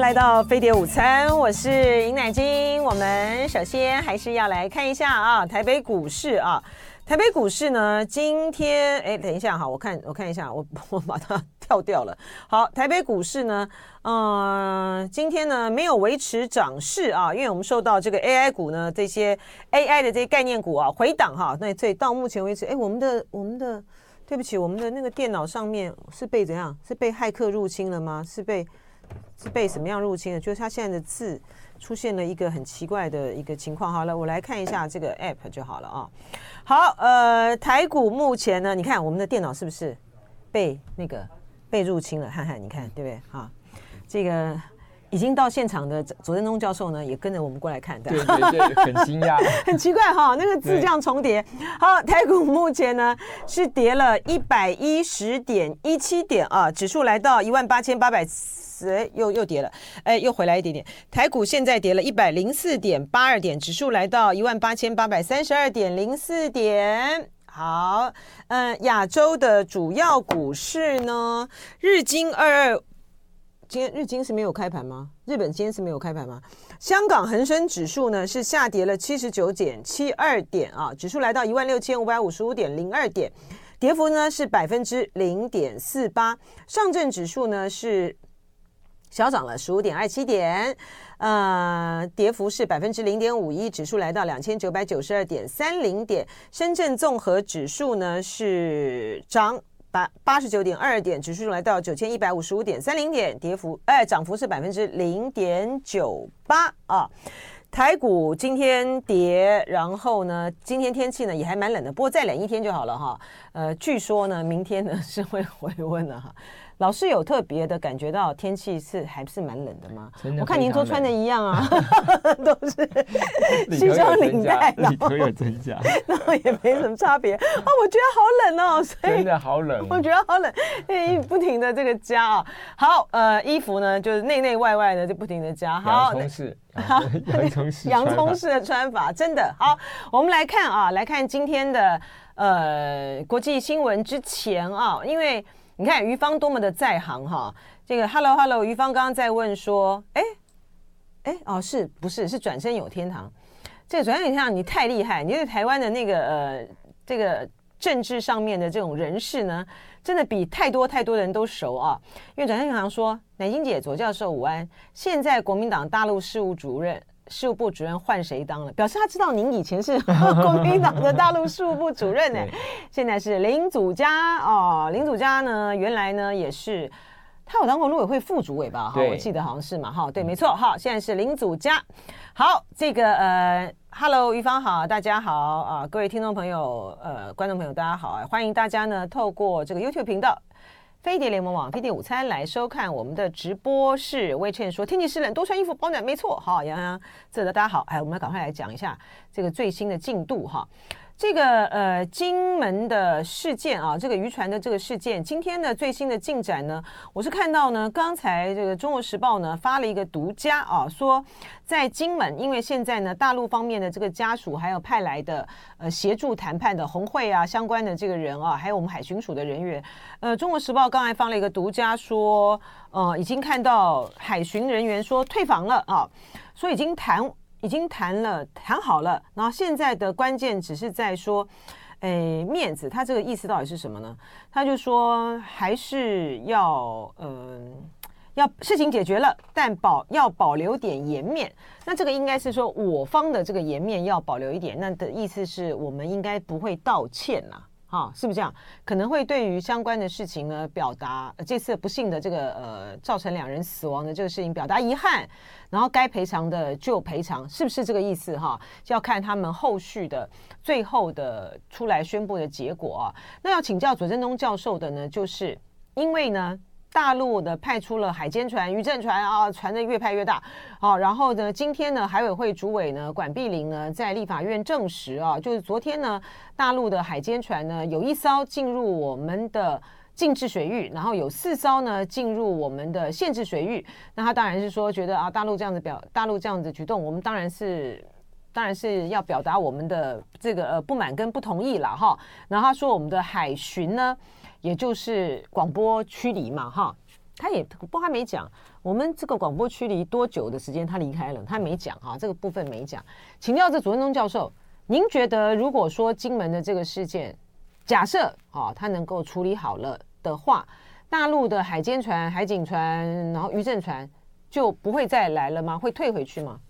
迎来到飞碟午餐，我是尹乃菁。我们首先还是要来看一下啊，台北股市啊，台北股市呢，今天哎，等一下哈，我看我看一下，我我把它跳掉了。好，台北股市呢，嗯、今天呢没有维持涨势啊，因为我们受到这个 AI 股呢这些 AI 的这些概念股啊回档哈。那这到目前为止，哎，我们的我们的对不起，我们的那个电脑上面是被怎样？是被骇客入侵了吗？是被？是被什么样入侵的？就是它现在的字出现了一个很奇怪的一个情况。好了，我来看一下这个 app 就好了啊。好，呃，台股目前呢，你看我们的电脑是不是被那个被入侵了？看看，你看对不对？哈，这个已经到现场的左正东教授呢，也跟着我们过来看，对对对，很惊讶，很奇怪哈，那个字这样重叠。好，台股目前呢是跌了一百一十点一七点啊，指数来到一万八千八百。哎，又又跌了，哎，又回来一点点。台股现在跌了一百零四点八二点，指数来到一万八千八百三十二点零四点。好，嗯，亚洲的主要股市呢，日经二二，今天日经是没有开盘吗？日本今天是没有开盘吗？香港恒生指数呢是下跌了七十九点七二点啊，指数来到一万六千五百五十五点零二点，跌幅呢是百分之零点四八。上证指数呢是。小涨了十五点二七点，呃，跌幅是百分之零点五一，指数来到两千九百九十二点三零点。深圳综合指数呢是涨八八十九点二点，指数来到九千一百五十五点三零点，跌幅哎涨幅是百分之零点九八啊。台股今天跌，然后呢，今天天气呢也还蛮冷的，不过再冷一天就好了哈。呃，据说呢，明天呢是会回温的哈。老师有特别的感觉到天气是还是蛮冷的吗？我看您都穿的一样啊，都是 西装领带，里头有增加，然后也没什么差别啊。我觉得好冷哦，所以真的好冷，我觉得好冷，不停的这个加啊。好，呃，衣服呢就是内内外外的就不停的加。好，洋葱式，好，洋葱式，洋葱式的穿法真的好。我们来看啊，来看今天的呃国际新闻之前啊，因为。你看于芳多么的在行哈，这个 Hello Hello，于芳刚刚在问说，哎哎哦，是不是是转身有天堂？这个转身有天堂你太厉害，你对台湾的那个呃这个政治上面的这种人士呢，真的比太多太多的人都熟啊。因为转身有天堂说，乃菁姐左教授午安，现在国民党大陆事务主任。事务部主任换谁当了？表示他知道您以前是 国民党的大陆事务部主任呢。现在是林祖嘉哦，林祖嘉呢，原来呢也是他有当过陆委会副主委吧？哈，我记得好像是嘛。哈，对，没错。哈，现在是林祖嘉。好，这个呃，Hello，于芳好，大家好啊，各位听众朋友，呃，观众朋友，大家好啊，欢迎大家呢透过这个 YouTube 频道。飞碟联盟网，飞碟午餐来收看我们的直播室。魏倩说：“天气湿冷，多穿衣服保暖。”没错，好，洋洋，这个大家好，哎，我们要赶快来讲一下这个最新的进度哈。这个呃，金门的事件啊，这个渔船的这个事件，今天的最新的进展呢，我是看到呢，刚才这个《中国时报》呢发了一个独家啊，说在金门，因为现在呢，大陆方面的这个家属还有派来的呃协助谈判的红会啊相关的这个人啊，还有我们海巡署的人员，呃，《中国时报》刚才发了一个独家说，呃，已经看到海巡人员说退房了啊，说已经谈。已经谈了，谈好了，然后现在的关键只是在说，诶，面子，他这个意思到底是什么呢？他就说还是要，嗯、要事情解决了，但保要保留点颜面。那这个应该是说我方的这个颜面要保留一点，那的意思是我们应该不会道歉呐。哈，是不是这样？可能会对于相关的事情呢，表达、呃、这次不幸的这个呃造成两人死亡的这个事情表达遗憾，然后该赔偿的就赔偿，是不是这个意思哈？就要看他们后续的最后的出来宣布的结果啊。那要请教左正东教授的呢，就是因为呢。大陆的派出了海监船、渔政船啊，船的越派越大。好，然后呢，今天呢，海委会主委呢，管碧玲呢，在立法院证实啊，就是昨天呢，大陆的海监船呢，有一艘进入我们的禁制水域，然后有四艘呢进入我们的限制水域。那他当然是说，觉得啊，大陆这样子表，大陆这样子举动，我们当然是，当然是要表达我们的这个呃不满跟不同意了哈。然后他说，我们的海巡呢。也就是广播驱离嘛，哈，他也不还没讲，我们这个广播区离多久的时间他离开了，他没讲哈，这个部分没讲。请教这左文东教授，您觉得如果说金门的这个事件，假设啊他能够处理好了的话，大陆的海监船、海警船，然后渔政船就不会再来了吗？会退回去吗？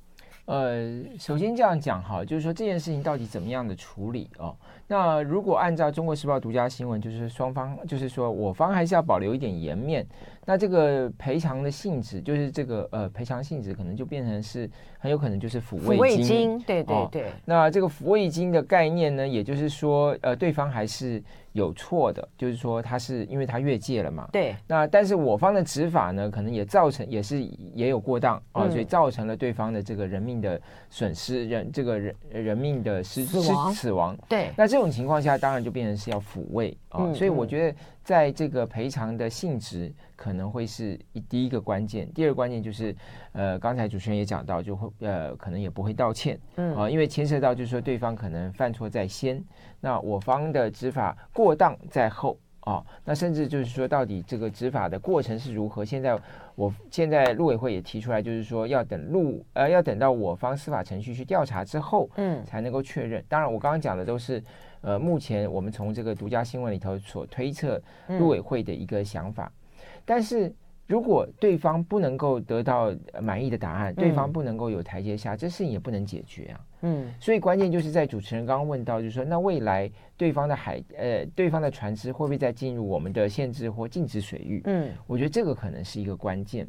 呃，首先这样讲哈，就是说这件事情到底怎么样的处理哦？那如果按照《中国时报》独家新闻，就是双方，就是说我方还是要保留一点颜面。那这个赔偿的性质，就是这个呃赔偿性质，可能就变成是很有可能就是抚慰金。金，对对对。哦，那这个抚慰金的概念呢，也就是说，呃，对方还是有错的，就是说他是因为他越界了嘛。对。那但是我方的执法呢，可能也造成也是也有过当啊，所以造成了对方的这个人命的损失，人这个人人命的失死亡死亡。对。那这种情况下，当然就变成是要抚慰啊，所以我觉得。在这个赔偿的性质可能会是一第一个关键，第二个关键就是，呃，刚才主持人也讲到，就会呃可能也不会道歉，嗯啊，因为牵涉到就是说对方可能犯错在先，那我方的执法过当在后啊，那甚至就是说到底这个执法的过程是如何？现在我现在陆委会也提出来，就是说要等陆呃要等到我方司法程序去调查之后，嗯，才能够确认。当然，我刚刚讲的都是。呃，目前我们从这个独家新闻里头所推测，陆委会的一个想法，嗯、但是如果对方不能够得到满意的答案，嗯、对方不能够有台阶下，这事情也不能解决啊。嗯，所以关键就是在主持人刚刚问到，就是说，那未来对方的海呃，对方的船只会不会再进入我们的限制或禁止水域？嗯，我觉得这个可能是一个关键。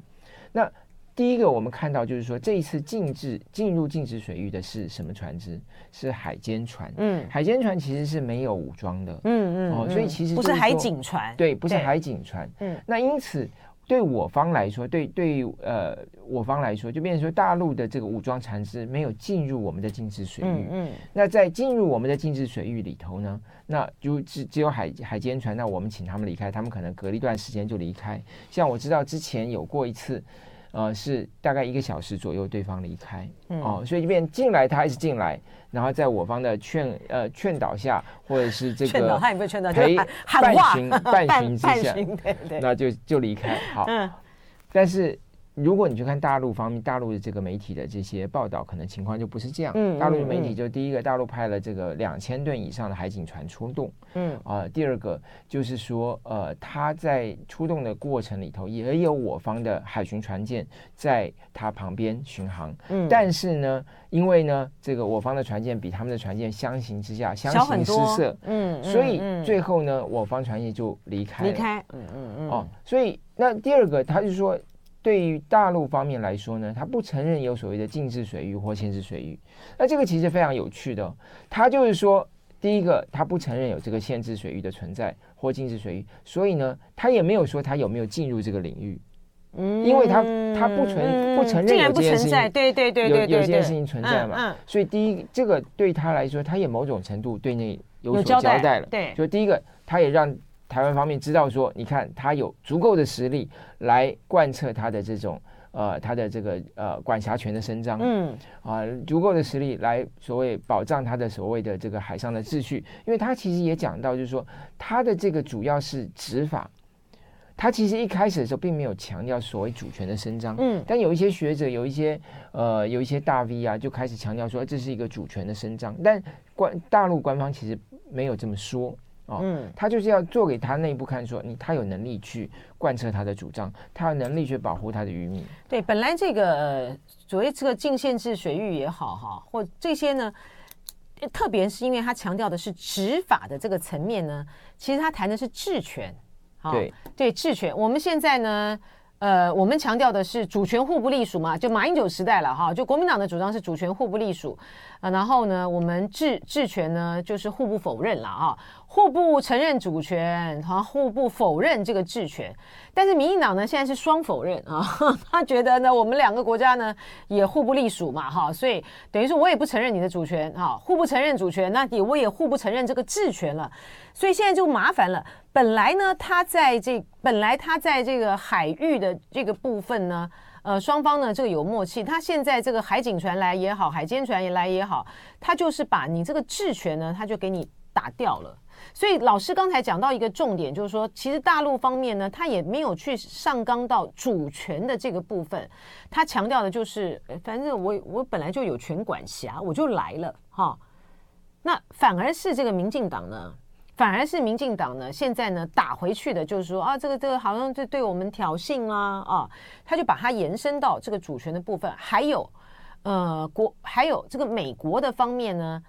那第一个，我们看到就是说，这一次禁止进入禁止水域的是什么船只？是海监船。嗯，海监船其实是没有武装的。嗯嗯。哦，所以其实不是海警船。对，不是海警船。嗯。那因此，对我方来说，对对呃我方来说，就变成说大陆的这个武装船只没有进入我们的禁止水域。嗯。那在进入我们的禁止水域里头呢，那就只只有海海监船，那我们请他们离开，他们可能隔了一段时间就离开。像我知道之前有过一次。呃，是大概一个小时左右，对方离开，嗯、哦，所以即便进来，他还是进来，然后在我方的劝呃劝导下，或者是这个劝导他也不劝导，陪半巡半巡之下，对对，那就就离开，好，嗯，但是。如果你去看大陆方面，大陆的这个媒体的这些报道，可能情况就不是这样。嗯，大陆的媒体就第一个，大陆派了这个两千吨以上的海警船出动。嗯，啊，第二个就是说，呃，他在出动的过程里头，也有我方的海巡船舰在他旁边巡航。嗯，但是呢，因为呢，这个我方的船舰比他们的船舰相形之下相形失色。嗯，所以最后呢，我方船舰就离开。离开。嗯嗯嗯。哦，所以那第二个，他就说。对于大陆方面来说呢，他不承认有所谓的禁制水域或限制水域。那这个其实非常有趣的，他就是说，第一个，他不承认有这个限制水域的存在或禁制水域，所以呢，他也没有说他有没有进入这个领域，嗯，因为他他不存不承认有这件事情，对对对对，有有这件事情存在嘛，所以第一，这个对他来说，他也某种程度对内有所交代了，对，就第一个，他也让。台湾方面知道说，你看他有足够的实力来贯彻他的这种呃，他的这个呃管辖权的伸张，嗯啊、呃，足够的实力来所谓保障他的所谓的这个海上的秩序，因为他其实也讲到，就是说他的这个主要是执法，他其实一开始的时候并没有强调所谓主权的伸张，嗯，但有一些学者，有一些呃，有一些大 V 啊，就开始强调说这是一个主权的伸张，但官大陆官方其实没有这么说。嗯，他就是要做给他内部看，说你他有能力去贯彻他的主张，他有能力去保护他的渔民。对，本来这个呃，所谓这个禁限制水域也好哈，或这些呢，特别是因为他强调的是执法的这个层面呢，其实他谈的是治权。对对，治权。我们现在呢。呃，我们强调的是主权互不隶属嘛，就马英九时代了哈，就国民党的主张是主权互不隶属啊，然后呢，我们治治权呢就是互不否认了啊，互不承认主权，哈，互不否认这个治权。但是民进党呢现在是双否认啊，他觉得呢我们两个国家呢也互不隶属嘛哈，所以等于说我也不承认你的主权哈，互不承认主权，那也我也互不承认这个治权了，所以现在就麻烦了。本来呢，他在这本来他在这个海域的这个部分呢，呃，双方呢这个有默契。他现在这个海警船来也好，海监船也来也好，他就是把你这个治权呢，他就给你打掉了。所以老师刚才讲到一个重点，就是说，其实大陆方面呢，他也没有去上纲到主权的这个部分，他强调的就是，反正我我本来就有权管辖，我就来了哈。那反而是这个民进党呢，反而是民进党呢，现在呢打回去的，就是说啊，这个这个好像就对我们挑衅啦啊，他就把它延伸到这个主权的部分，还有呃国还有这个美国的方面呢。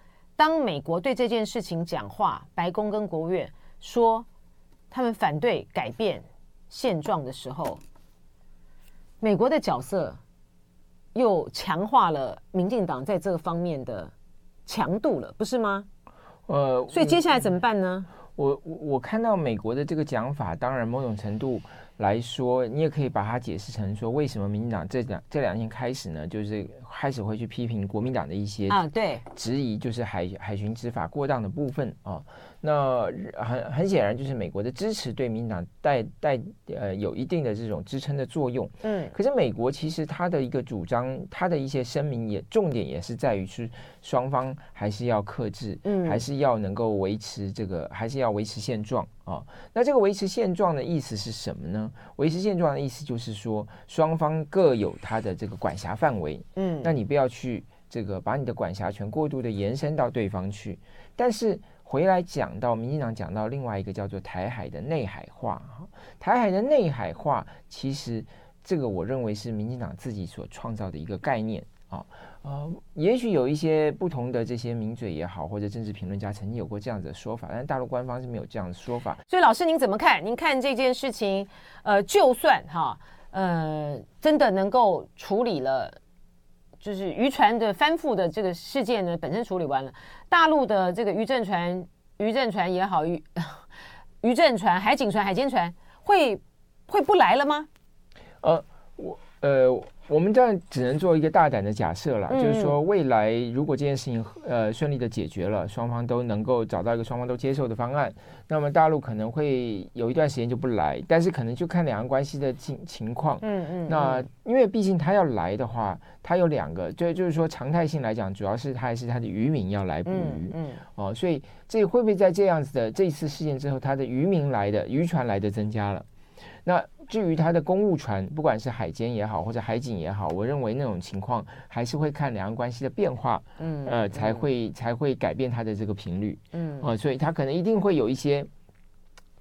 当美国对这件事情讲话，白宫跟国务院说他们反对改变现状的时候，美国的角色又强化了民进党在这个方面的强度了，不是吗？呃，所以接下来怎么办呢？我我我看到美国的这个讲法，当然某种程度来说，你也可以把它解释成说，为什么民进党这两这两天开始呢，就是。开始会去批评国民党的一些啊，对，质疑就是海海巡执法过当的部分啊。那很很显然，就是美国的支持对民进党带带呃有一定的这种支撑的作用。嗯，可是美国其实它的一个主张，它的一些声明也重点也是在于是双方还是要克制，嗯，还是要能够维持这个，还是要维持现状啊。那这个维持现状的意思是什么呢？维持现状的意思就是说，双方各有它的这个管辖范围，嗯。那你不要去这个把你的管辖权过度的延伸到对方去，但是回来讲到民进党讲到另外一个叫做台海的内海化哈，台海的内海化其实这个我认为是民进党自己所创造的一个概念啊，呃，也许有一些不同的这些名嘴也好，或者政治评论家曾经有过这样子的说法，但大陆官方是没有这样的说法。所以老师您怎么看？您看这件事情，呃，就算哈，呃，真的能够处理了。就是渔船的翻覆的这个事件呢，本身处理完了，大陆的这个渔政船、渔政船也好，渔 渔政船、海警船、海监船会会不来了吗？呃，我呃。我们这样只能做一个大胆的假设了，嗯、就是说未来如果这件事情呃顺利的解决了，双方都能够找到一个双方都接受的方案，那么大陆可能会有一段时间就不来，但是可能就看两岸关系的情情况。嗯嗯。那因为毕竟他要来的话，他有两个，就就是说常态性来讲，主要是他还是他的渔民要来捕鱼。嗯，嗯。哦，所以这会不会在这样子的这一次事件之后，他的渔民来的渔船来的增加了？那至于它的公务船，不管是海监也好，或者海警也好，我认为那种情况还是会看两岸关系的变化，嗯，呃，才会才会改变它的这个频率，嗯，呃，所以它可能一定会有一些。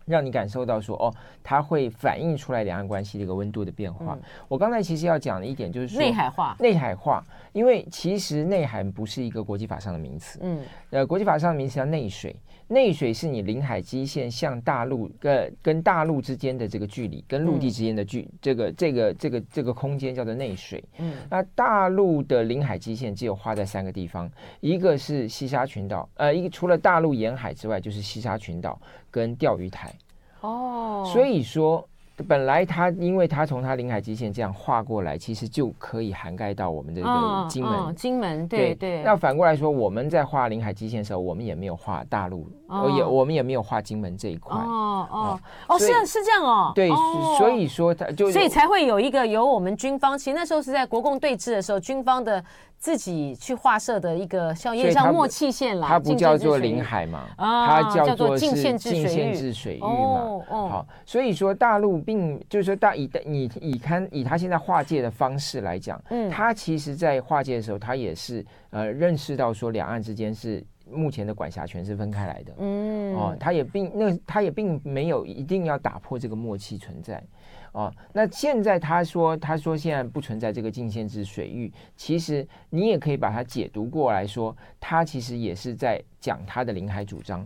让你感受到说哦，它会反映出来两岸关系的一个温度的变化。嗯、我刚才其实要讲的一点就是说内海化，内海化，因为其实内海不是一个国际法上的名词。嗯，呃，国际法上的名词叫内水，内水是你领海基线向大陆跟跟大陆之间的这个距离，跟陆地之间的距，嗯、这个这个这个这个空间叫做内水。嗯，那大陆的领海基线只有画在三个地方，一个是西沙群岛，呃，一个除了大陆沿海之外就是西沙群岛。跟钓鱼台，哦，所以说。本来它，因为它从它领海基线这样划过来，其实就可以涵盖到我们的这个金门。金门，对对，那反过来说，我们在画领海基线的时候，我们也没有画大陆，哦、也我们也没有画金门这一块。哦哦哦，是是这样哦。对，哦、所以说它就所以才会有一个由我们军方，其实那时候是在国共对峙的时候，军方的自己去画设的一个像有点像默契线啦。它不叫做领海嘛？啊，它叫做是近限制水域嘛？哦哦。好，所以说大陆。并就是说，大以你以看以他现在划界的方式来讲，嗯，他其实在划界的时候，他也是呃认识到说两岸之间是目前的管辖权是分开来的，嗯，哦，他也并那他也并没有一定要打破这个默契存在，哦，那现在他说他说现在不存在这个禁限制水域，其实你也可以把它解读过来说，他其实也是在讲他的领海主张。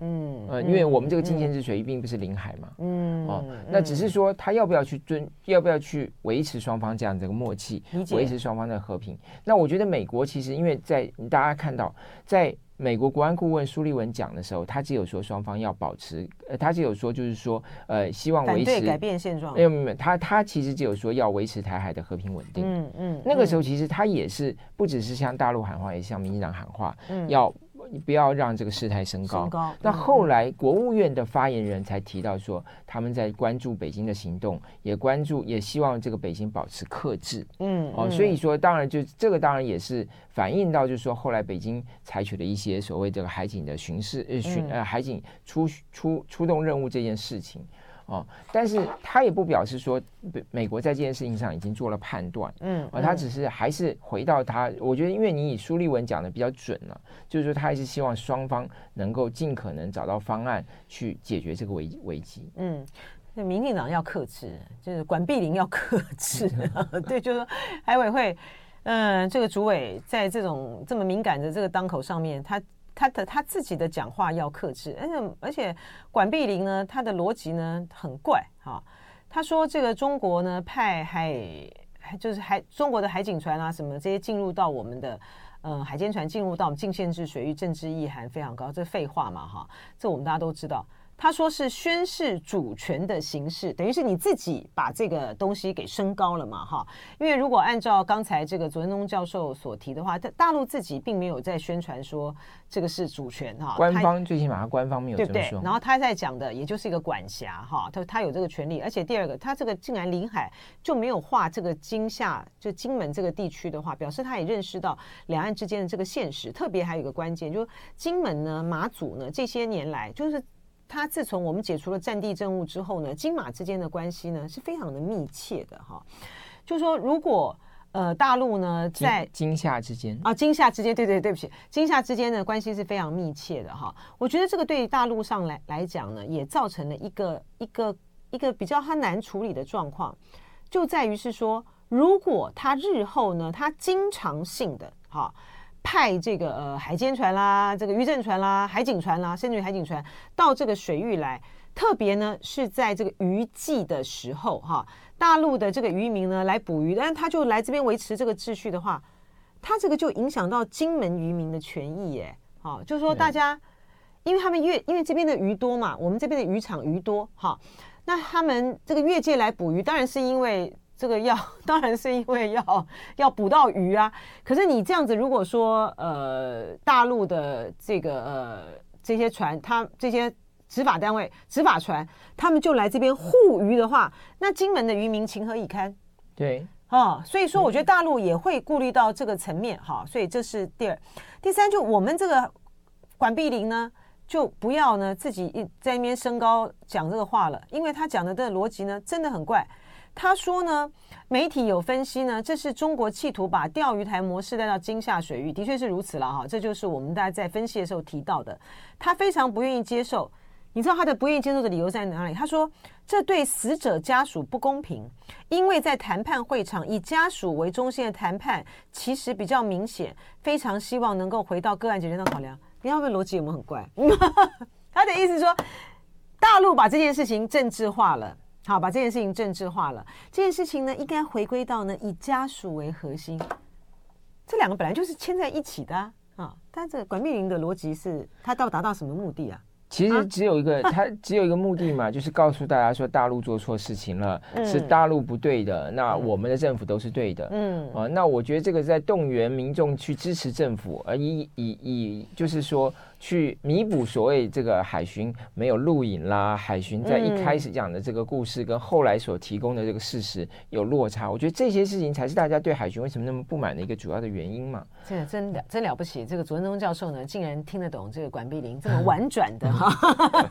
嗯呃，因为我们这个禁限制水域并不是领海嘛，嗯哦，那只是说他要不要去遵，要不要去维持双方这样这个默契，维持双方的和平。那我觉得美国其实因为在大家看到，在美国国安顾问苏利文讲的时候，他只有说双方要保持，呃，他只有说就是说，呃，希望维持改变现状。没有没有，他他其实只有说要维持台海的和平稳定。嗯嗯，那个时候其实他也是不只是向大陆喊话，也是向民进党喊话，要。你不要让这个事态升高。升高。那后来国务院的发言人才提到说，他们在关注北京的行动，也关注，也希望这个北京保持克制。嗯。哦，所以说，当然就这个当然也是反映到，就是说后来北京采取了一些所谓这个海警的巡视呃巡呃海警出出出动任务这件事情。哦，但是他也不表示说，美美国在这件事情上已经做了判断，嗯，啊，他只是还是回到他，我觉得，因为你以苏立文讲的比较准了，就是说他还是希望双方能够尽可能找到方案去解决这个危危机，嗯，那民进党要克制，就是管碧玲要克制，对，就是说海委会，嗯，这个主委在这种这么敏感的这个当口上面，他。他的他自己的讲话要克制，而且而且管碧玲呢，他的逻辑呢很怪哈。他说这个中国呢派海就是海中国的海警船啊什么这些进入到我们的呃海监船进入到我们禁限制水域，政治意涵非常高，这废话嘛哈，这我们大家都知道。他说是宣示主权的形式，等于是你自己把这个东西给升高了嘛，哈。因为如果按照刚才这个左文东教授所提的话，大大陆自己并没有在宣传说这个是主权哈。官方最起码官方没有这么说。对不对？然后他在讲的也就是一个管辖哈，他他有这个权利，而且第二个，他这个竟然临海就没有划这个金厦就金门这个地区的话，表示他也认识到两岸之间的这个现实。特别还有一个关键，就是金门呢、马祖呢这些年来就是。他自从我们解除了战地政务之后呢，金马之间的关系呢是非常的密切的哈。就说如果呃大陆呢在金夏之间啊金夏之间，对对对不起，金夏之间的关系是非常密切的哈。我觉得这个对于大陆上来来讲呢，也造成了一个一个一个比较他难处理的状况，就在于是说，如果他日后呢，他经常性的哈。派这个呃海监船啦，这个渔政船啦，海警船啦，甚至于海警船到这个水域来，特别呢是在这个渔季的时候哈，大陆的这个渔民呢来捕鱼，但是他就来这边维持这个秩序的话，他这个就影响到金门渔民的权益耶，好，就是说大家，因为他们越因为这边的鱼多嘛，我们这边的渔场鱼多哈，那他们这个越界来捕鱼，当然是因为。这个要 当然是因为要要捕到鱼啊，可是你这样子，如果说呃大陆的这个呃这些船，他这些执法单位执法船，他们就来这边护鱼的话，那金门的渔民情何以堪？对，哦，所以说我觉得大陆也会顾虑到这个层面哈，所以这是第二、第三，就我们这个管碧玲呢，就不要呢自己一在那边升高讲这个话了，因为他讲的这个逻辑呢真的很怪。他说呢，媒体有分析呢，这是中国企图把钓鱼台模式带到金厦水域，的确是如此了哈。这就是我们大家在分析的时候提到的。他非常不愿意接受，你知道他的不愿意接受的理由在哪里？他说这对死者家属不公平，因为在谈判会场以家属为中心的谈判其实比较明显，非常希望能够回到个案解决上考量。你看这逻辑有没有很怪？他的意思说，大陆把这件事情政治化了。好，把这件事情政治化了。这件事情呢，应该回归到呢以家属为核心。这两个本来就是牵在一起的啊。啊但这管碧玲的逻辑是，他到达到什么目的啊？其实只有一个，他只有一个目的嘛，就是告诉大家说大陆做错事情了，是大陆不对的。那我们的政府都是对的。嗯啊，那我觉得这个在动员民众去支持政府，而以以以就是说。去弥补所谓这个海巡没有录影啦，海巡在一开始讲的这个故事跟后来所提供的这个事实有落差，我觉得这些事情才是大家对海巡为什么那么不满的一个主要的原因嘛。这个真的真了不起，这个卓文东教授呢，竟然听得懂这个管碧玲这么婉转的 哈，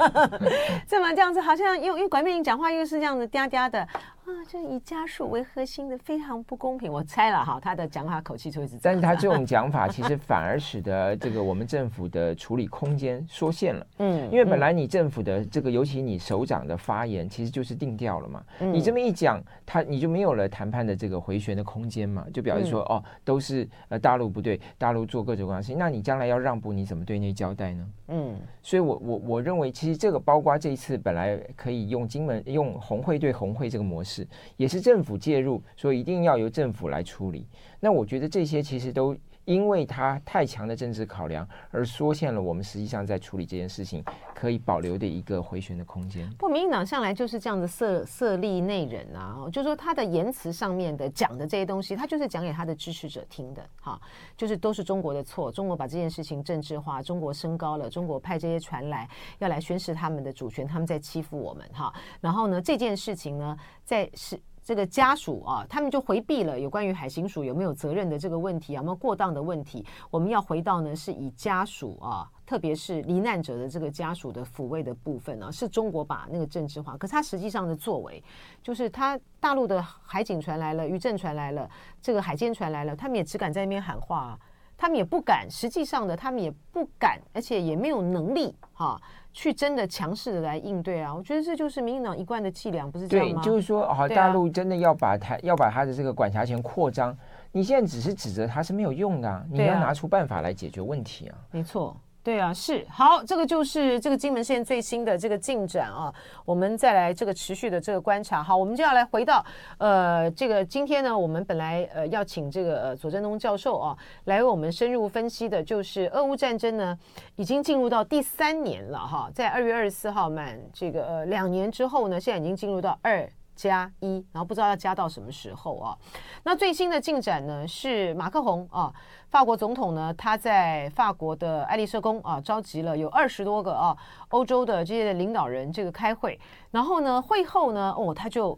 这么这样子，好像因为因为管碧玲讲话又是这样子嗲嗲的。啊，就以家属为核心的非常不公平。我猜了哈，他的讲话口气就会是这样。但是他这种 讲法，其实反而使得这个我们政府的处理空间缩限了。嗯，因为本来你政府的这个，尤其你首长的发言，其实就是定调了嘛。嗯，你这么一讲，他你就没有了谈判的这个回旋的空间嘛，就表示说，哦，都是呃大陆不对，大陆做各种关系，那你将来要让步，你怎么对内交代呢？嗯，所以我我我认为，其实这个包括这一次本来可以用金门用红会对红会这个模式。是，也是政府介入，说一定要由政府来处理。那我觉得这些其实都因为它太强的政治考量而缩限了我们实际上在处理这件事情可以保留的一个回旋的空间。不，民进党向来就是这样的色色厉内荏啊，就是说他的言辞上面的讲的这些东西，他就是讲给他的支持者听的，哈，就是都是中国的错，中国把这件事情政治化，中国升高了，中国派这些船来要来宣示他们的主权，他们在欺负我们，哈，然后呢，这件事情呢，在是。这个家属啊，他们就回避了有关于海巡署有没有责任的这个问题，有没有过当的问题。我们要回到呢，是以家属啊，特别是罹难者的这个家属的抚慰的部分呢、是中国把那个政治化。可是他实际上的作为，就是他大陆的海警船来了，渔政船来了，这个海监船来了，他们也只敢在那边喊话、啊，他们也不敢，实际上的他们也不敢，而且也没有能力哈。啊去真的强势的来应对啊！我觉得这就是民进党一贯的伎俩，不是这样吗？对，就是说，好，大陆真的要把台、啊、要把他的这个管辖权扩张，你现在只是指责他是没有用的、啊，你要拿出办法来解决问题啊！啊没错。对啊，是。好，这个就是这个金门县最新的这个进展啊，我们再来这个持续的这个观察。好，我们就要来回到呃，这个今天呢，我们本来呃要请这个左正东教授啊来为我们深入分析的，就是俄乌战争呢已经进入到第三年了哈，在二月二十四号满这个两年之后呢，现在已经进入到二加一，然后不知道要加到什么时候啊。那最新的进展呢是马克宏啊。法国总统呢，他在法国的爱丽舍宫啊，召集了有二十多个啊欧洲的这些领导人这个开会，然后呢，会后呢，哦，他就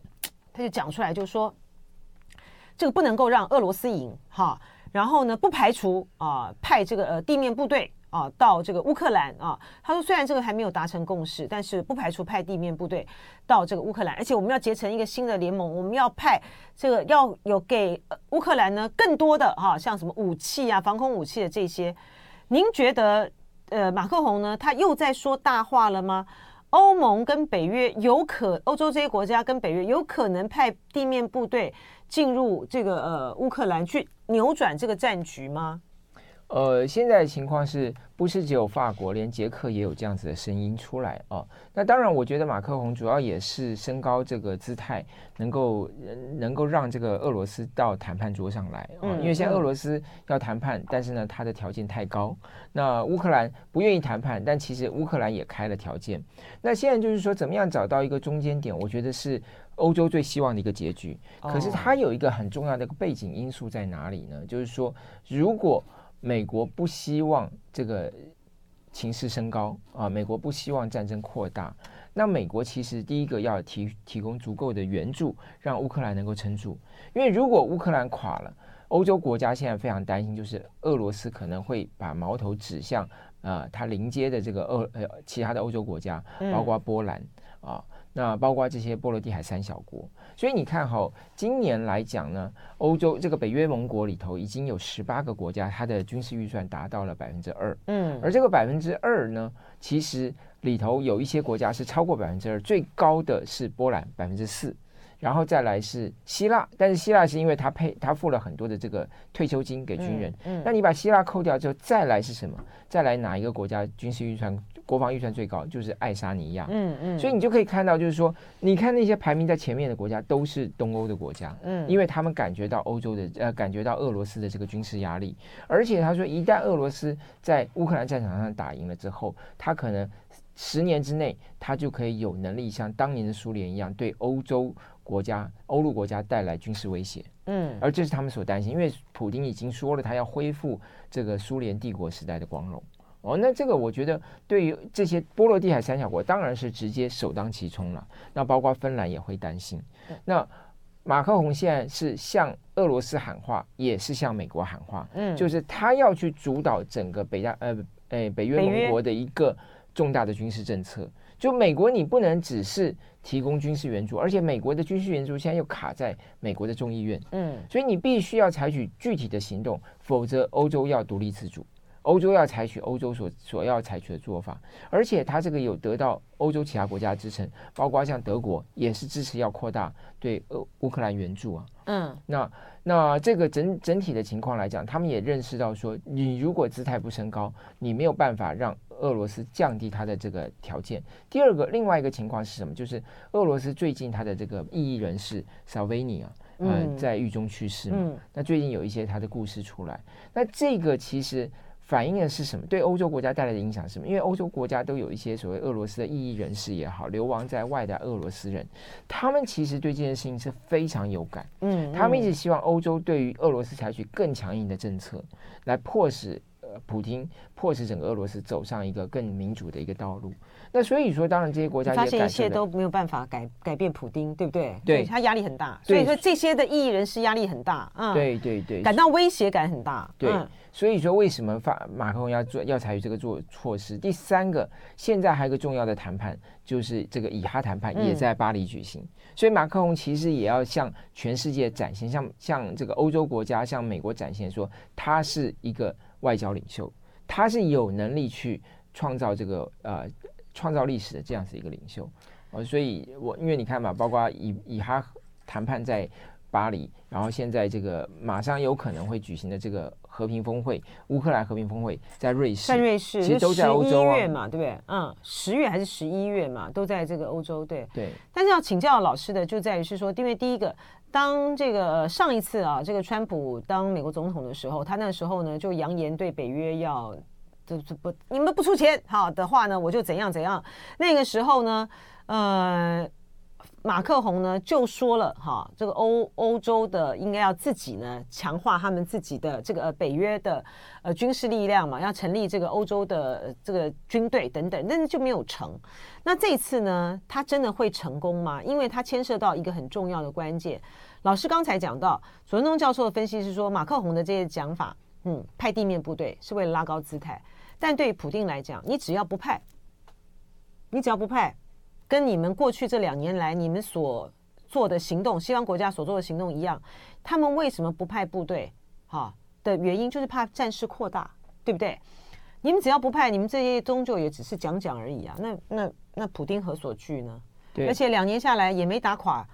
他就讲出来，就说这个不能够让俄罗斯赢哈，然后呢，不排除啊派这个呃地面部队。啊，到这个乌克兰啊，他说虽然这个还没有达成共识，但是不排除派地面部队到这个乌克兰，而且我们要结成一个新的联盟，我们要派这个要有给乌克兰呢更多的哈、像什么武器啊、防空武器的这些。您觉得呃，马克宏呢，他又在说大话了吗？欧盟跟北约有可，欧洲这些国家跟北约有可能派地面部队进入这个呃乌克兰去扭转这个战局吗？呃，现在的情况是不是只有法国，连捷克也有这样子的声音出来啊？那当然，我觉得马克宏主要也是升高这个姿态，能够能够让这个俄罗斯到谈判桌上来啊。因为现在俄罗斯要谈判，但是呢，他的条件太高。那乌克兰不愿意谈判，但其实乌克兰也开了条件。那现在就是说，怎么样找到一个中间点？我觉得是欧洲最希望的一个结局。可是它有一个很重要的一个背景因素在哪里呢？就是说，如果美国不希望这个情势升高啊，美国不希望战争扩大。那美国其实第一个要提提供足够的援助，让乌克兰能够撑住。因为如果乌克兰垮了，欧洲国家现在非常担心，就是俄罗斯可能会把矛头指向啊，它邻接的这个俄呃其他的欧洲国家，包括波兰啊。那包括这些波罗的海三小国，所以你看哈，今年来讲呢，欧洲这个北约盟国里头已经有十八个国家，它的军事预算达到了百分之二。嗯，而这个百分之二呢，其实里头有一些国家是超过百分之二，最高的是波兰百分之四，然后再来是希腊，但是希腊是因为他配他付了很多的这个退休金给军人。嗯，那你把希腊扣掉之后，再来是什么？再来哪一个国家军事预算？国防预算最高就是爱沙尼亚，嗯嗯，所以你就可以看到，就是说，你看那些排名在前面的国家都是东欧的国家，嗯，因为他们感觉到欧洲的呃，感觉到俄罗斯的这个军事压力，而且他说，一旦俄罗斯在乌克兰战场上打赢了之后，他可能十年之内，他就可以有能力像当年的苏联一样，对欧洲国家、欧陆国家带来军事威胁，嗯，而这是他们所担心，因为普京已经说了，他要恢复这个苏联帝国时代的光荣。哦，那这个我觉得对于这些波罗的海三小国，当然是直接首当其冲了。那包括芬兰也会担心。那马克宏现在是向俄罗斯喊话，也是向美国喊话，嗯，就是他要去主导整个北大呃诶北约盟国的一个重大的军事政策。就美国，你不能只是提供军事援助，而且美国的军事援助现在又卡在美国的众议院，嗯，所以你必须要采取具体的行动，否则欧洲要独立自主。欧洲要采取欧洲所所要采取的做法，而且他这个有得到欧洲其他国家的支撑，包括像德国也是支持要扩大对乌乌克兰援助啊。嗯，那那这个整整体的情况来讲，他们也认识到说，你如果姿态不升高，你没有办法让俄罗斯降低它的这个条件。第二个，另外一个情况是什么？就是俄罗斯最近他的这个异议人士 s a v i n i 啊。呃，在狱中去世嘛。嗯、那最近有一些他的故事出来，那这个其实反映的是什么？对欧洲国家带来的影响是什么？因为欧洲国家都有一些所谓俄罗斯的异议人士也好，流亡在外的俄罗斯人，他们其实对这件事情是非常有感。嗯，他们一直希望欧洲对于俄罗斯采取更强硬的政策，来迫使。普京迫使整个俄罗斯走上一个更民主的一个道路。那所以说，当然这些国家发现一切都没有办法改改变普丁，对不对？对，他压力很大。所以说这些的异议人士压力很大。嗯，对对对，感到威胁感很大。对，所以说为什么法马克龙要做要采取这个做措施？第三个，现在还有一个重要的谈判，就是这个以哈谈判也在巴黎举行。所以马克龙其实也要向全世界展现，向向这个欧洲国家，向美国展现说，他是一个。外交领袖，他是有能力去创造这个呃创造历史的这样子一个领袖，呃，所以我因为你看嘛，包括以以哈谈判在巴黎，然后现在这个马上有可能会举行的这个和平峰会，乌克兰和平峰会在瑞士，在瑞士其实都在欧洲啊，月嘛，对不对？嗯，十月还是十一月嘛，都在这个欧洲，对对。但是要请教老师的就在于是说，因为第一个。当这个上一次啊，这个川普当美国总统的时候，他那时候呢就扬言对北约要，这这不你们不出钱好的话呢，我就怎样怎样。那个时候呢，呃，马克宏呢就说了哈，这个欧欧洲的应该要自己呢强化他们自己的这个呃北约的呃军事力量嘛，要成立这个欧洲的这个军队等等，但是就没有成。那这次呢，他真的会成功吗？因为他牵涉到一个很重要的关键。老师刚才讲到，左文东教授的分析是说，马克宏的这些讲法，嗯，派地面部队是为了拉高姿态，但对于普定来讲，你只要不派，你只要不派，跟你们过去这两年来你们所做的行动，西方国家所做的行动一样，他们为什么不派部队？哈的原因就是怕战事扩大，对不对？你们只要不派，你们这些终究也只是讲讲而已啊。那那那普丁何所惧呢？对，而且两年下来也没打垮。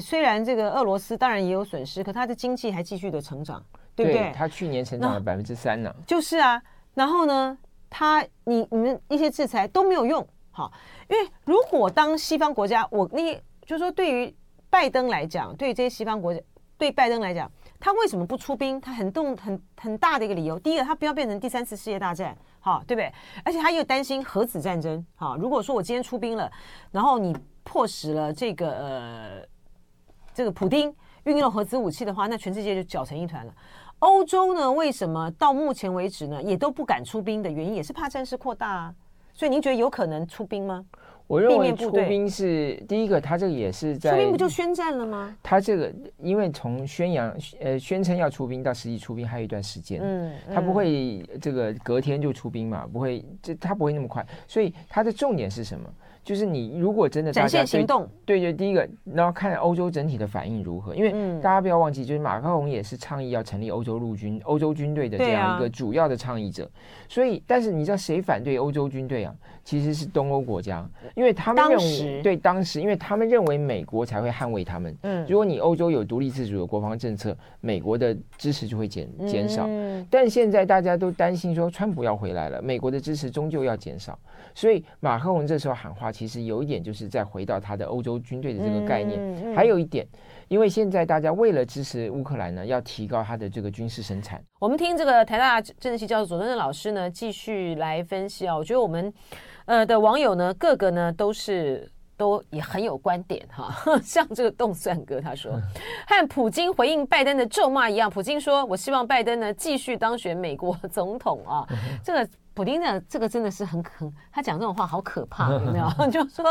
虽然这个俄罗斯当然也有损失，可它的经济还继续的成长，对不对？它去年成长了百分之三呢。就是啊，然后呢，它你你们一些制裁都没有用，好，因为如果当西方国家，我你就是说对于拜登来讲，对于这些西方国家，对拜登来讲，他为什么不出兵？他很动很很大的一个理由，第一个，他不要变成第三次世界大战，好，对不对？而且他又担心核子战争，好，如果说我今天出兵了，然后你迫使了这个呃。这个普丁运用核子武器的话，那全世界就搅成一团了。欧洲呢，为什么到目前为止呢，也都不敢出兵的原因，也是怕战事扩大啊。所以您觉得有可能出兵吗？我认为出兵是第一个，他这个也是在出兵不就宣战了吗？他这个因为从宣扬呃宣称要出兵到实际出兵还有一段时间，嗯，他不会这个隔天就出兵嘛，不会这他不会那么快，所以他的重点是什么？就是你如果真的展现行动，对对，第一个，然后看欧洲整体的反应如何，因为大家不要忘记，就是马克龙也是倡议要成立欧洲陆军、欧洲军队的这样一个主要的倡议者。所以，但是你知道谁反对欧洲军队啊？其实是东欧国家，因为他们认为对当时，因为他们认为美国才会捍卫他们。嗯，如果你欧洲有独立自主的国防政策，美国的支持就会减减少。但现在大家都担心说，川普要回来了，美国的支持终究要减少。所以马克龙这时候喊话，其实有一点就是再回到他的欧洲军队的这个概念。嗯嗯、还有一点，因为现在大家为了支持乌克兰呢，要提高他的这个军事生产。我们听这个台大政治系教授左宗正老师呢，继续来分析啊。我觉得我们呃的网友呢，个个呢都是都也很有观点哈。像这个动算哥他说，和普京回应拜登的咒骂一样，普京说：“我希望拜登呢继续当选美国总统啊。”这个。普丁的这个真的是很可，他讲这种话好可怕，有没有？就说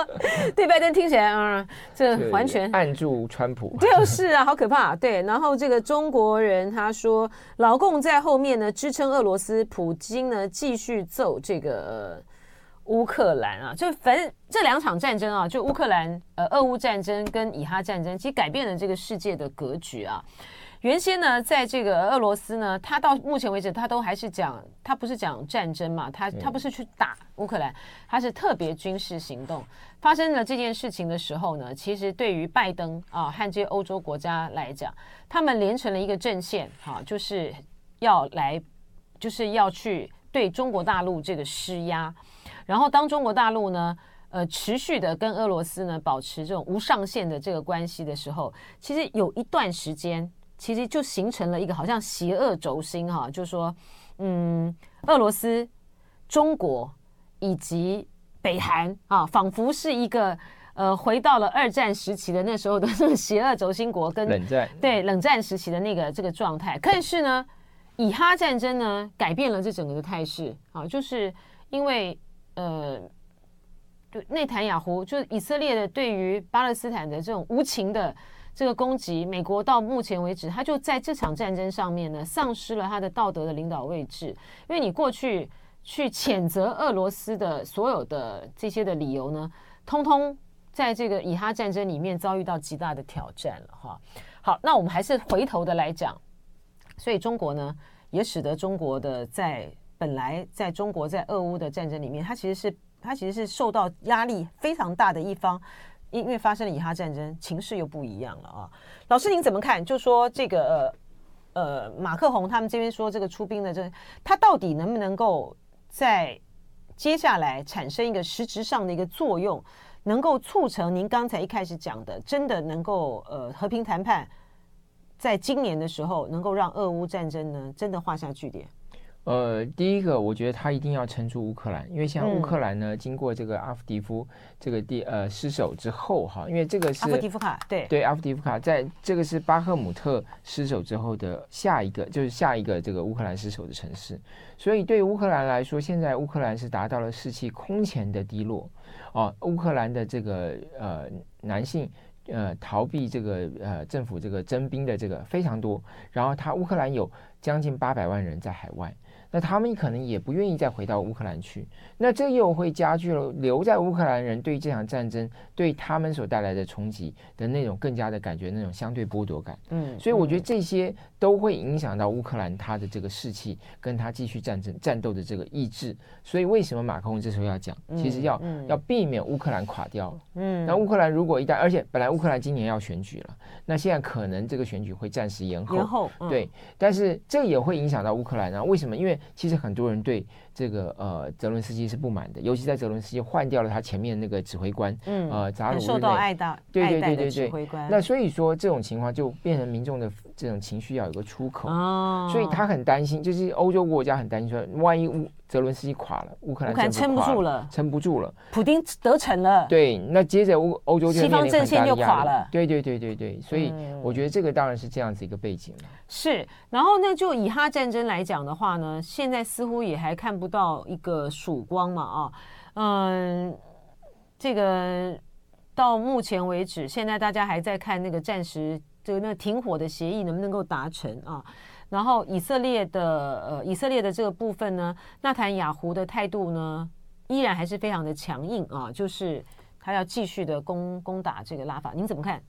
对拜登听起来，嗯，这完全按住川普，就是啊，好可怕。对，然后这个中国人他说，老共在后面呢支撑俄罗斯，普京呢继续揍这个乌克兰啊，就反正这两场战争啊，就乌克兰呃俄乌战争跟以哈战争，其实改变了这个世界的格局啊。原先呢，在这个俄罗斯呢，他到目前为止，他都还是讲，他不是讲战争嘛，他他不是去打乌克兰，他是特别军事行动。发生了这件事情的时候呢，其实对于拜登啊和这些欧洲国家来讲，他们连成了一个阵线，哈，就是要来，就是要去对中国大陆这个施压。然后当中国大陆呢，呃持续的跟俄罗斯呢保持这种无上限的这个关系的时候，其实有一段时间，其实就形成了一个好像邪恶轴心哈，就是说，嗯，俄罗斯、中国以及北韩啊，仿佛是一个。呃，回到了二战时期的那时候的这个邪恶轴心国跟冷战，对冷战时期的那个这个状态，但是呢，以哈战争呢改变了这整个的态势啊，就是因为呃，对内塔尼亚胡就是以色列的对于巴勒斯坦的这种无情的这个攻击，美国到目前为止，他就在这场战争上面呢丧失了他的道德的领导位置，因为你过去去谴责俄罗斯的所有的这些的理由呢，通通。在这个以哈战争里面遭遇到极大的挑战了哈。好，那我们还是回头的来讲，所以中国呢，也使得中国的在本来在中国在俄乌的战争里面，它其实是它其实是受到压力非常大的一方，因为发生了以哈战争，情势又不一样了啊。老师您怎么看？就说这个呃呃马克宏他们这边说这个出兵的这，他到底能不能够在接下来产生一个实质上的一个作用？能够促成您刚才一开始讲的，真的能够呃和平谈判，在今年的时候能够让俄乌战争呢真的画下句点。呃，第一个，我觉得他一定要撑住乌克兰，因为像乌克兰呢，嗯、经过这个阿夫迪夫这个地呃失守之后哈，因为这个是阿夫迪夫卡，对对，阿夫迪夫卡在这个是巴赫姆特失守之后的下一个，就是下一个这个乌克兰失守的城市，所以对乌克兰来说，现在乌克兰是达到了士气空前的低落。啊，乌克兰的这个呃男性呃逃避这个呃政府这个征兵的这个非常多，然后他乌克兰有将近八百万人在海外。那他们可能也不愿意再回到乌克兰去，那这又会加剧了留在乌克兰人对这场战争对他们所带来的冲击的那种更加的感觉，那种相对剥夺感。嗯，所以我觉得这些都会影响到乌克兰他的这个士气，跟他继续战争战斗的这个意志。所以为什么马克龙这时候要讲，其实要要避免乌克兰垮掉。嗯，那乌克兰如果一旦，而且本来乌克兰今年要选举了，那现在可能这个选举会暂时延后。延后，对，但是这也会影响到乌克兰啊？为什么？因为其实很多人对这个呃泽伦斯基是不满的，尤其在泽伦斯基换掉了他前面那个指挥官，嗯，呃，扎鲁受到爱戴，对对对对对，指挥官。那所以说这种情况就变成民众的这种情绪要有个出口，哦，所以他很担心，就是欧洲国家很担心说，万一乌泽伦斯基垮了，乌克兰撑不住了，撑不住了，普丁得逞了，对，那接着欧欧洲就西方阵线就垮了，对对对对对，所以我觉得这个当然是这样子一个背景了。是，然后呢，就以哈战争来讲的话呢，现在似乎也还看不到一个曙光嘛，啊，嗯，这个到目前为止，现在大家还在看那个暂时这个那个停火的协议能不能够达成啊？然后以色列的呃，以色列的这个部分呢，纳坦雅胡的态度呢，依然还是非常的强硬啊，就是他要继续的攻攻打这个拉法，您怎么看？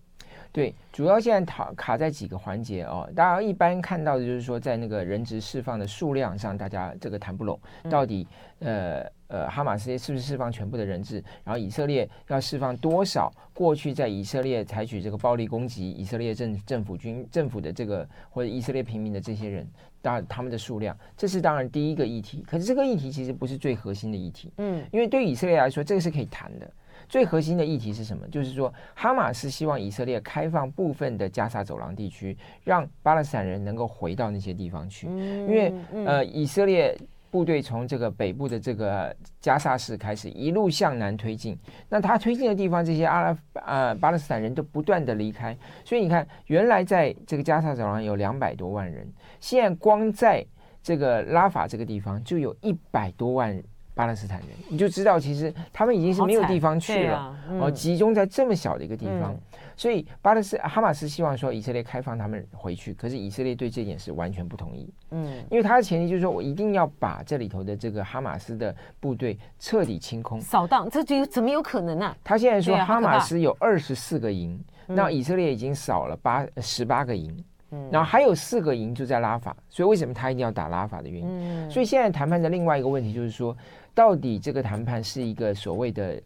对，主要现在卡卡在几个环节哦。大家一般看到的就是说，在那个人质释放的数量上，大家这个谈不拢。到底呃呃，哈马斯是不是释放全部的人质？然后以色列要释放多少？过去在以色列采取这个暴力攻击以色列政政府军政府的这个或者以色列平民的这些人，当他们的数量，这是当然第一个议题。可是这个议题其实不是最核心的议题。嗯，因为对于以色列来说，这个是可以谈的。最核心的议题是什么？就是说，哈马斯希望以色列开放部分的加沙走廊地区，让巴勒斯坦人能够回到那些地方去。因为呃，以色列部队从这个北部的这个加沙市开始，一路向南推进。那他推进的地方，这些阿拉呃巴勒斯坦人都不断的离开。所以你看，原来在这个加沙走廊有两百多万人，现在光在这个拉法这个地方就有一百多万人。巴勒斯坦人，你就知道其实他们已经是没有地方去了，啊嗯、哦，集中在这么小的一个地方，嗯、所以巴勒斯哈马斯希望说以色列开放他们回去，可是以色列对这点是完全不同意，嗯，因为他的前提就是说我一定要把这里头的这个哈马斯的部队彻底清空扫荡，这就怎么有可能呢、啊？他现在说哈马斯有二十四个营，那以色列已经扫了八十八个营。然后还有四个营就在拉法，所以为什么他一定要打拉法的原因？嗯、所以现在谈判的另外一个问题就是说，到底这个谈判是一个所谓的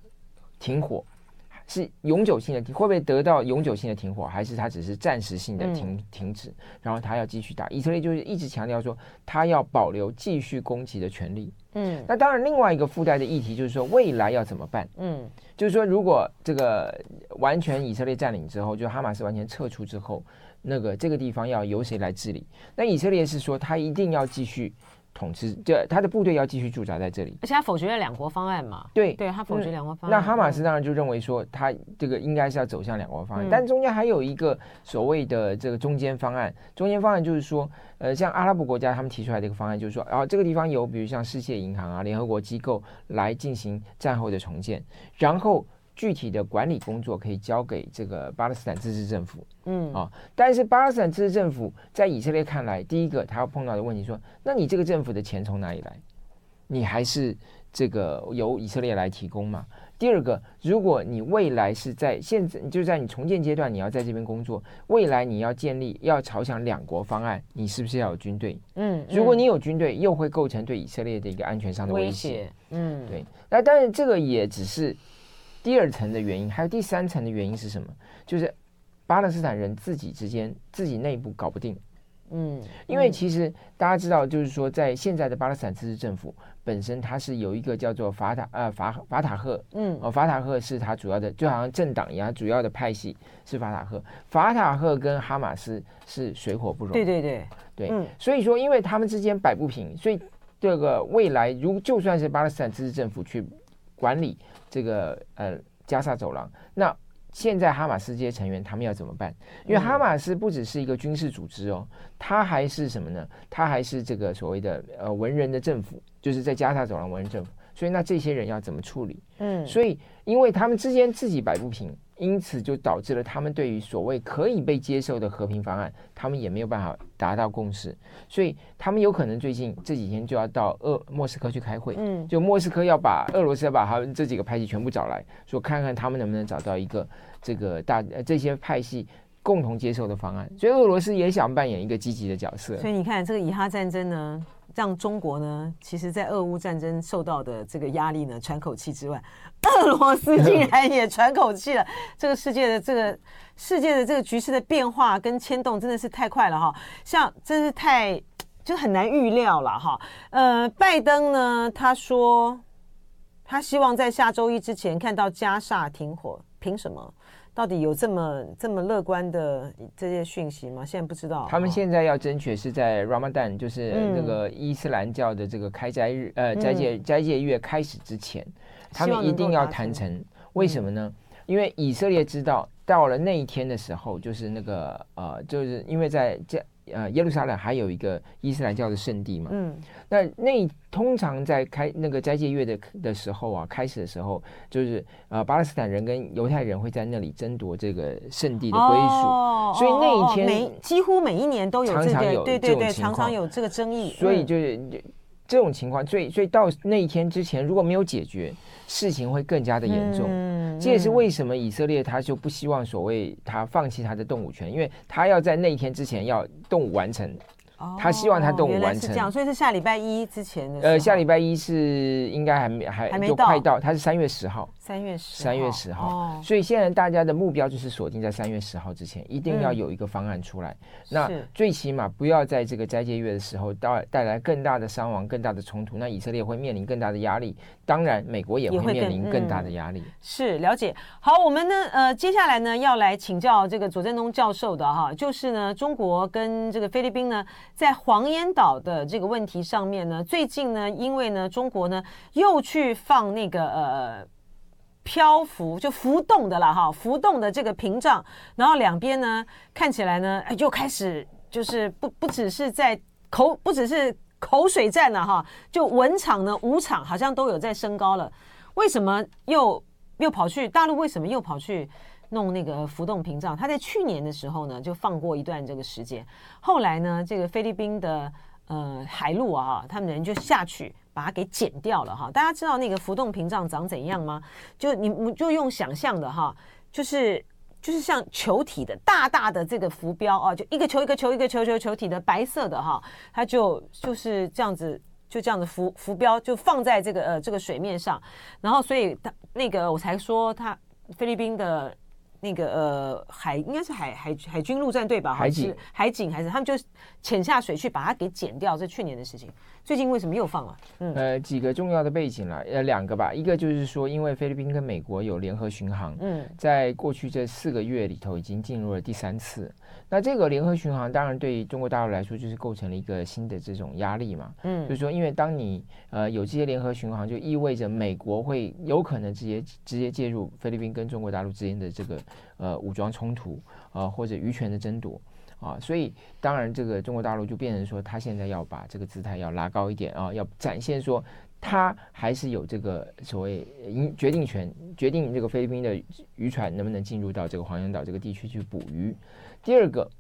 停火，是永久性的停，会不会得到永久性的停火，还是它只是暂时性的停、嗯、停止？然后他要继续打，以色列就是一直强调说他要保留继续攻击的权利。嗯，那当然另外一个附带的议题就是说未来要怎么办？嗯，就是说如果这个完全以色列占领之后，就哈马斯完全撤出之后，那个这个地方要由谁来治理？那以色列是说他一定要继续。统治，就他的部队要继续驻扎在这里，而且他否决了两国方案嘛？对，对他否决两国方案。那哈马斯当然就认为说，他这个应该是要走向两国方案，嗯、但中间还有一个所谓的这个中间方案。中间方案就是说，呃，像阿拉伯国家他们提出来的一个方案，就是说，然后这个地方有比如像世界银行啊、联合国机构来进行战后的重建，然后。具体的管理工作可以交给这个巴勒斯坦自治政府，嗯啊，但是巴勒斯坦自治政府在以色列看来，第一个他要碰到的问题说，那你这个政府的钱从哪里来？你还是这个由以色列来提供嘛？第二个，如果你未来是在现在就在你重建阶段，你要在这边工作，未来你要建立要朝向两国方案，你是不是要有军队？嗯，如果你有军队，又会构成对以色列的一个安全上的威胁。嗯，对。那当然，这个也只是。第二层的原因，还有第三层的原因是什么？就是巴勒斯坦人自己之间自己内部搞不定。嗯，因为其实大家知道，就是说，在现在的巴勒斯坦自治政府本身，它是有一个叫做法塔呃法法塔赫，嗯，哦法塔赫是它主要的，就好像政党一样，主要的派系是法塔赫。法塔赫跟哈马斯是水火不容。对对对对，嗯，所以说，因为他们之间摆不平，所以这个未来如就算是巴勒斯坦自治政府去管理。这个呃加沙走廊，那现在哈马斯这些成员他们要怎么办？因为哈马斯不只是一个军事组织哦，他还是什么呢？他还是这个所谓的呃文人的政府，就是在加沙走廊文人政府。所以那这些人要怎么处理？嗯，所以因为他们之间自己摆不平。因此就导致了他们对于所谓可以被接受的和平方案，他们也没有办法达到共识，所以他们有可能最近这几天就要到俄莫斯科去开会，嗯，就莫斯科要把俄罗斯要把他们这几个派系全部找来说，看看他们能不能找到一个这个大这些派系共同接受的方案，所以俄罗斯也想扮演一个积极的角色。所以你看这个以哈战争呢，让中国呢，其实在俄乌战争受到的这个压力呢，喘口气之外。俄罗斯竟然 也喘口气了，这个世界的这个世界的这个局势的变化跟牵动真的是太快了哈，像真是太就很难预料了哈。呃，拜登呢，他说他希望在下周一之前看到加沙停火，凭什么？到底有这么这么乐观的这些讯息吗？现在不知道。他们现在要争取是在 Ramadan，就是那个伊斯兰教的这个开斋日，呃，斋戒斋戒月开始之前。他们一定要谈成，为什么呢？因为以色列知道，到了那一天的时候，就是那个呃，就是因为在这呃耶路撒冷还有一个伊斯兰教的圣地嘛。嗯。那那通常在开那个斋戒月的的时候啊，开始的时候，就是呃巴勒斯坦人跟犹太人会在那里争夺这个圣地的归属。哦。所以那一天每几乎每一年都有这个，对对对，常常有这个争议。所以就是这种情况，所以所以到那一天之前如果没有解决。事情会更加的严重，嗯，这也是为什么以色列他就不希望所谓他放弃他的动武权，因为他要在那一天之前要动武完成。他希望他动物完成，这样，所以是下礼拜一之前的。呃，下礼拜一是应该还没还还没快到，他是三月十号。三月十。三月十号。哦。所以现在大家的目标就是锁定在三月十号之前，一定要有一个方案出来。那最起码不要在这个斋戒月的时候带带来更大的伤亡、更大的冲突。那以色列会面临更大的压力，当然美国也会面临更大的压力。是了解。好，我们呢呃接下来呢要来请教这个左正东教授的哈，就是呢中国跟这个菲律宾呢。在黄岩岛的这个问题上面呢，最近呢，因为呢，中国呢又去放那个呃漂浮就浮动的了哈，浮动的这个屏障，然后两边呢看起来呢，哎，又开始就是不不只是在口不只是口水战了哈，就文场呢武场好像都有在升高了，为什么又又跑去大陆？为什么又跑去？弄那个浮动屏障，他在去年的时候呢，就放过一段这个时间。后来呢，这个菲律宾的呃海陆啊，他们人就下去把它给剪掉了哈。大家知道那个浮动屏障长怎样吗？就你就用想象的哈，就是就是像球体的大大的这个浮标啊，就一个球一个球一个球球球体的白色的哈，它就就是这样子，就这样子浮浮标就放在这个呃这个水面上，然后所以他那个我才说他菲律宾的。那个呃海应该是海海海军陆战队吧，海警海警还是他们就潜下水去把它给剪掉，这去年的事情。最近为什么又放了？嗯，呃，几个重要的背景了，呃，两个吧，一个就是说，因为菲律宾跟美国有联合巡航，嗯，在过去这四个月里头已经进入了第三次。那这个联合巡航当然对中国大陆来说就是构成了一个新的这种压力嘛，嗯，就是说，因为当你呃有这些联合巡航，就意味着美国会有可能直接直接介入菲律宾跟中国大陆之间的这个呃武装冲突啊、呃、或者渔权的争夺。啊，所以当然，这个中国大陆就变成说，他现在要把这个姿态要拉高一点啊，要展现说，他还是有这个所谓决定权，决定这个菲律宾的渔船能不能进入到这个黄岩岛这个地区去捕鱼。第二个，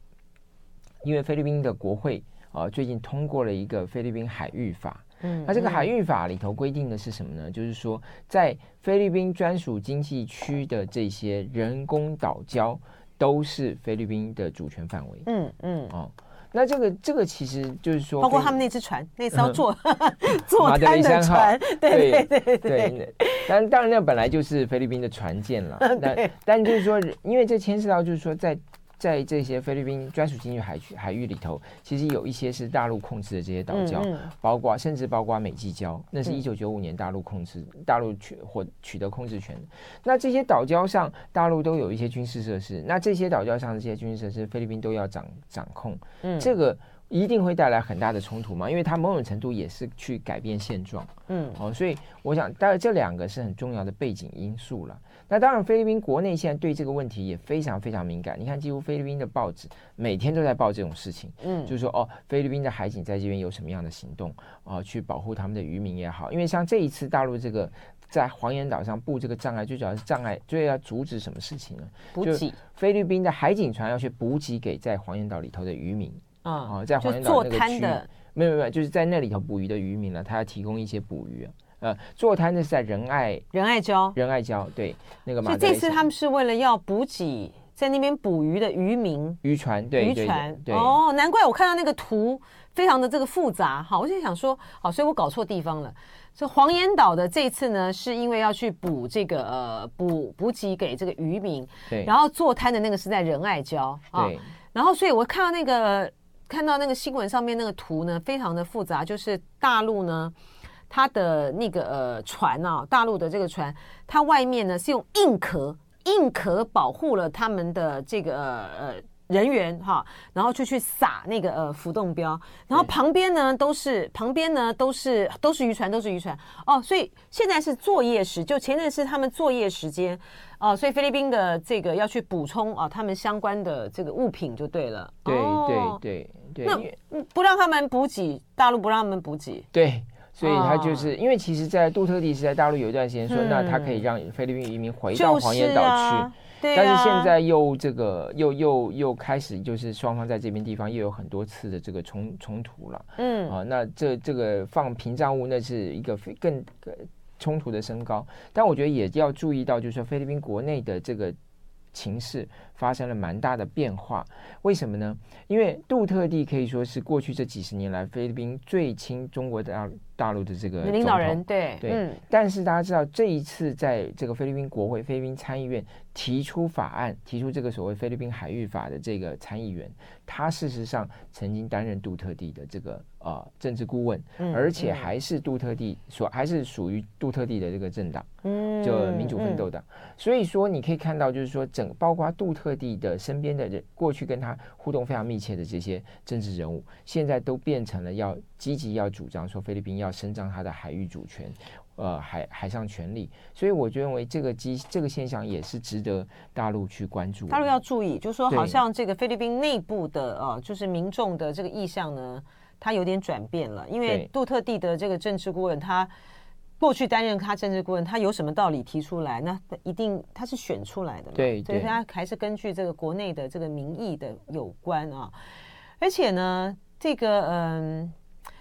因为菲律宾的国会啊最近通过了一个菲律宾海域法，嗯，那这个海域法里头规定的是什么呢？就是说，在菲律宾专属经济区的这些人工岛礁。都是菲律宾的主权范围。嗯嗯哦，那这个这个其实就是说，包括他们那只船，那艘坐 坐滩的船，对对对对，对。但当然，那本来就是菲律宾的船舰了。但但就是说，因为这牵涉到就是说在。在这些菲律宾专属经济海区海域里头，其实有一些是大陆控制的这些岛礁，嗯嗯、包括甚至包括美济礁，那是一九九五年大陆控制，嗯、大陆取或取得控制权。那这些岛礁上，大陆都有一些军事设施，那这些岛礁上的这些军事设施，菲律宾都要掌掌控。嗯，这个一定会带来很大的冲突嘛，因为它某种程度也是去改变现状。嗯，哦，所以我想，当然这两个是很重要的背景因素了。那当然，菲律宾国内现在对这个问题也非常非常敏感。你看，几乎菲律宾的报纸每天都在报这种事情，嗯，就是说哦，菲律宾的海警在这边有什么样的行动啊、呃，去保护他们的渔民也好。因为像这一次大陆这个在黄岩岛上布这个障碍，最主要是障碍，最要阻止什么事情呢？补给。就菲律宾的海警船要去补给给在黄岩岛里头的渔民啊、嗯呃，在黄岩岛那个区，没有没有，就是在那里头捕鱼的渔民呢，他要提供一些捕鱼啊。呃，坐滩的是在仁爱仁爱礁，仁爱礁对那个马。所以这次他们是为了要补给在那边捕鱼的渔民渔船，对渔船对，对，对哦，难怪我看到那个图非常的这个复杂哈，我就想说，好，所以我搞错地方了。所以黄岩岛的这次呢，是因为要去补这个呃补补给给这个渔民，对，然后坐滩的那个是在仁爱礁，对，然后所以我看到那个看到那个新闻上面那个图呢，非常的复杂，就是大陆呢。它的那个呃船啊，大陆的这个船，它外面呢是用硬壳，硬壳保护了他们的这个呃人员哈，然后就去撒那个呃浮动标，然后旁边呢都是旁边呢都是都是渔船，都是渔船。哦，所以现在是作业时，就前阵是他们作业时间哦，所以菲律宾的这个要去补充啊，他们相关的这个物品就对了，对哦、对对对，那不让他们补给，大陆不让他们补给，对。所以他就是因为其实，在杜特地是在大陆有一段时间说，那他可以让菲律宾移民回到黄岩岛去，但是现在又这个又又又开始就是双方在这边地方又有很多次的这个冲冲突了，嗯。啊，那这这个放屏障物那是一个更冲突的升高，但我觉得也要注意到，就是说菲律宾国内的这个情势发生了蛮大的变化，为什么呢？因为杜特地可以说是过去这几十年来菲律宾最亲中国的。大陆的这个领导人对对、嗯，但是大家知道，这一次在这个菲律宾国会、菲律宾参议院提出法案、提出这个所谓菲律宾海域法的这个参议员，他事实上曾经担任杜特地的这个呃政治顾问，嗯、而且还是杜特地所还是属于杜特地的这个政党，嗯，就民主奋斗党。所以说你可以看到，就是说整包括杜特地的身边的人，过去跟他互动非常密切的这些政治人物，现在都变成了要积极要主张说菲律宾要。伸张他的海域主权，呃，海海上权利，所以我就认为这个机这个现象也是值得大陆去关注。大陆要注意，就是说好像这个菲律宾内部的呃，就是民众的这个意向呢，它有点转变了。因为杜特地的这个政治顾问，他过去担任他政治顾问，他有什么道理提出来？那一定他是选出来的嘛？对，所以他还是根据这个国内的这个民意的有关啊。而且呢，这个嗯。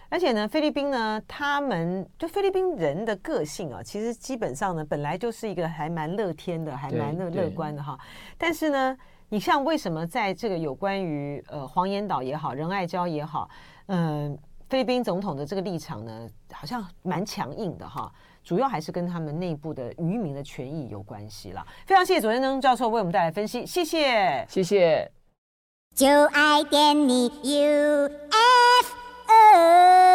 呃而且呢，菲律宾呢，他们就菲律宾人的个性啊，其实基本上呢，本来就是一个还蛮乐天的，还蛮乐乐观的哈。但是呢，你像为什么在这个有关于呃黄岩岛也好，仁爱礁也好，嗯、呃，菲律宾总统的这个立场呢，好像蛮强硬的哈。主要还是跟他们内部的渔民的权益有关系了。非常谢谢左先生教授为我们带来分析，谢谢，谢谢。就爱点你 UFO Oh.